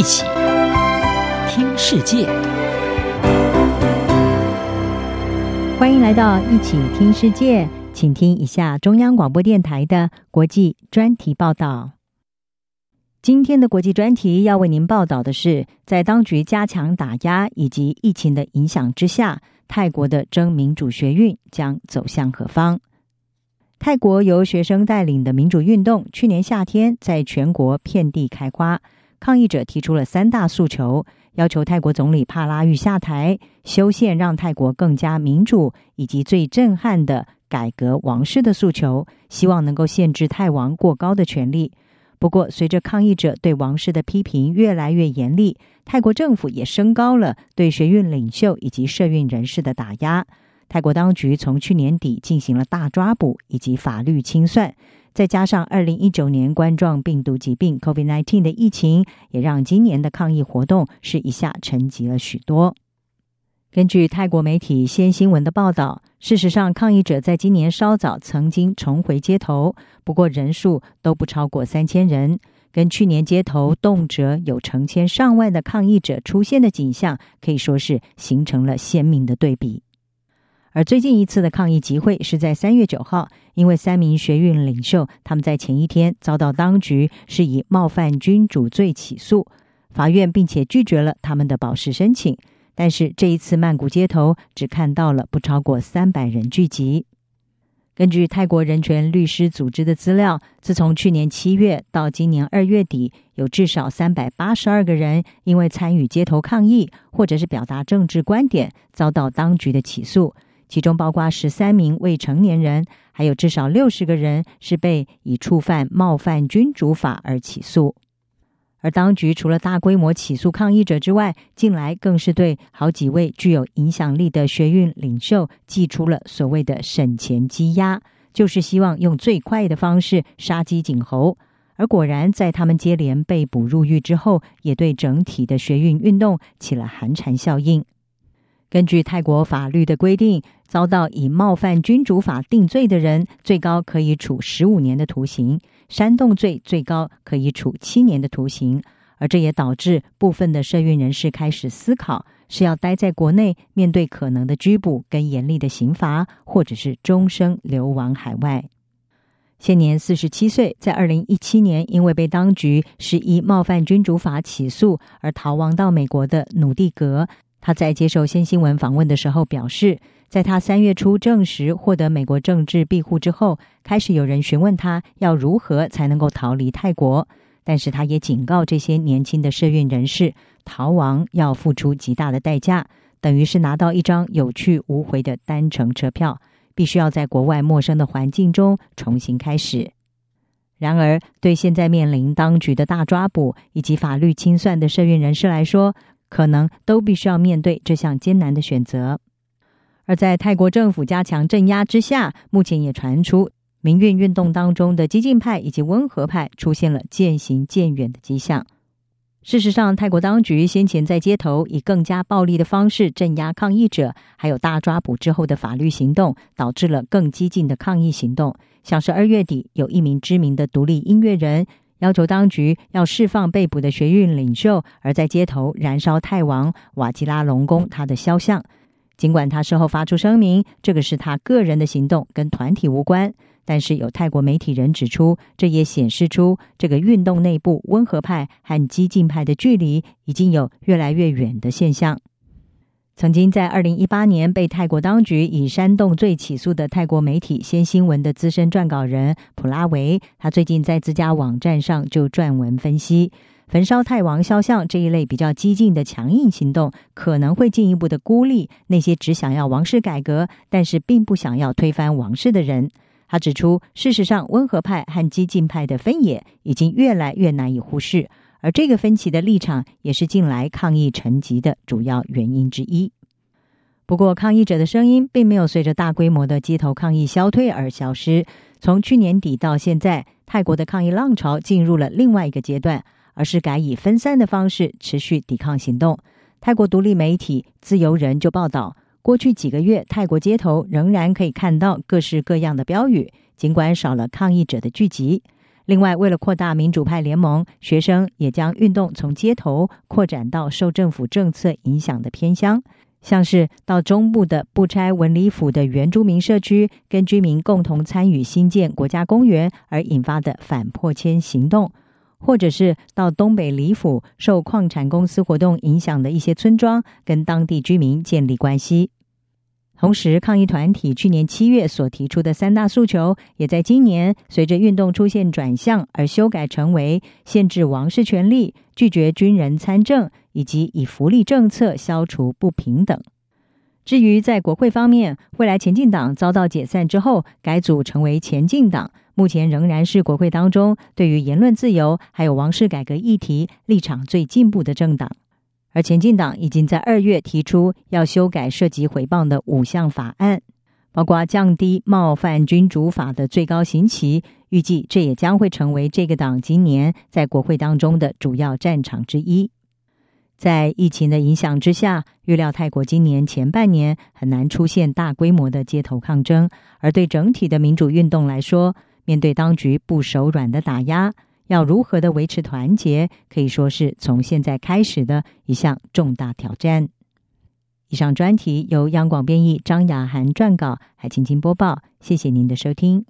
一起听世界，欢迎来到一起听世界，请听一下中央广播电台的国际专题报道。今天的国际专题要为您报道的是，在当局加强打压以及疫情的影响之下，泰国的争民主学运将走向何方？泰国由学生带领的民主运动，去年夏天在全国遍地开花。抗议者提出了三大诉求，要求泰国总理帕拉育下台、修宪让泰国更加民主，以及最震撼的改革王室的诉求，希望能够限制泰王过高的权力。不过，随着抗议者对王室的批评越来越严厉，泰国政府也升高了对学运领袖以及社运人士的打压。泰国当局从去年底进行了大抓捕以及法律清算。再加上二零一九年冠状病毒疾病 （COVID-19） 的疫情，也让今年的抗议活动是一下沉寂了许多。根据泰国媒体先新闻的报道，事实上，抗议者在今年稍早曾经重回街头，不过人数都不超过三千人，跟去年街头动辄有成千上万的抗议者出现的景象，可以说是形成了鲜明的对比。而最近一次的抗议集会是在三月九号，因为三名学运领袖他们在前一天遭到当局是以冒犯君主罪起诉，法院并且拒绝了他们的保释申请。但是这一次曼谷街头只看到了不超过三百人聚集。根据泰国人权律师组织的资料，自从去年七月到今年二月底，有至少三百八十二个人因为参与街头抗议或者是表达政治观点，遭到当局的起诉。其中包括十三名未成年人，还有至少六十个人是被以触犯冒犯君主法而起诉。而当局除了大规模起诉抗议者之外，近来更是对好几位具有影响力的学运领袖祭出了所谓的审前羁押，就是希望用最快的方式杀鸡儆猴。而果然，在他们接连被捕入狱之后，也对整体的学运运动起了寒蝉效应。根据泰国法律的规定，遭到以冒犯君主法定罪的人，最高可以处十五年的徒刑；煽动罪最高可以处七年的徒刑。而这也导致部分的社运人士开始思考，是要待在国内面对可能的拘捕跟严厉的刑罚，或者是终生流亡海外。现年四十七岁，在二零一七年因为被当局是以冒犯君主法起诉而逃亡到美国的努蒂格。他在接受先新闻访问的时候表示，在他三月初证实获得美国政治庇护之后，开始有人询问他要如何才能够逃离泰国。但是他也警告这些年轻的社运人士，逃亡要付出极大的代价，等于是拿到一张有去无回的单程车票，必须要在国外陌生的环境中重新开始。然而，对现在面临当局的大抓捕以及法律清算的社运人士来说，可能都必须要面对这项艰难的选择，而在泰国政府加强镇压之下，目前也传出民运运动当中的激进派以及温和派出现了渐行渐远的迹象。事实上，泰国当局先前在街头以更加暴力的方式镇压抗议者，还有大抓捕之后的法律行动，导致了更激进的抗议行动。像是二月底，有一名知名的独立音乐人。要求当局要释放被捕的学运领袖，而在街头燃烧泰王瓦吉拉隆功他的肖像。尽管他事后发出声明，这个是他个人的行动，跟团体无关。但是有泰国媒体人指出，这也显示出这个运动内部温和派和激进派的距离已经有越来越远的现象。曾经在二零一八年被泰国当局以煽动罪起诉的泰国媒体先新闻的资深撰稿人普拉维，他最近在自家网站上就撰文分析，焚烧泰王肖像这一类比较激进的强硬行动，可能会进一步的孤立那些只想要王室改革，但是并不想要推翻王室的人。他指出，事实上温和派和激进派的分野已经越来越难以忽视。而这个分歧的立场，也是近来抗议沉寂的主要原因之一。不过，抗议者的声音并没有随着大规模的街头抗议消退而消失。从去年底到现在，泰国的抗议浪潮进入了另外一个阶段，而是改以分散的方式持续抵抗行动。泰国独立媒体《自由人》就报道，过去几个月，泰国街头仍然可以看到各式各样的标语，尽管少了抗议者的聚集。另外，为了扩大民主派联盟，学生也将运动从街头扩展到受政府政策影响的偏乡，像是到中部的不拆文理府的原住民社区，跟居民共同参与新建国家公园而引发的反破迁行动，或者是到东北里府受矿产公司活动影响的一些村庄，跟当地居民建立关系。同时，抗议团体去年七月所提出的三大诉求，也在今年随着运动出现转向而修改成为限制王室权力、拒绝军人参政，以及以福利政策消除不平等。至于在国会方面，未来前进党遭到解散之后改组成为前进党，目前仍然是国会当中对于言论自由还有王室改革议题立场最进步的政党。而前进党已经在二月提出要修改涉及回谤的五项法案，包括降低冒犯君主法的最高刑期。预计这也将会成为这个党今年在国会当中的主要战场之一。在疫情的影响之下，预料泰国今年前半年很难出现大规模的街头抗争。而对整体的民主运动来说，面对当局不手软的打压。要如何的维持团结，可以说是从现在开始的一项重大挑战。以上专题由央广编译张雅涵撰稿，海青青播报。谢谢您的收听。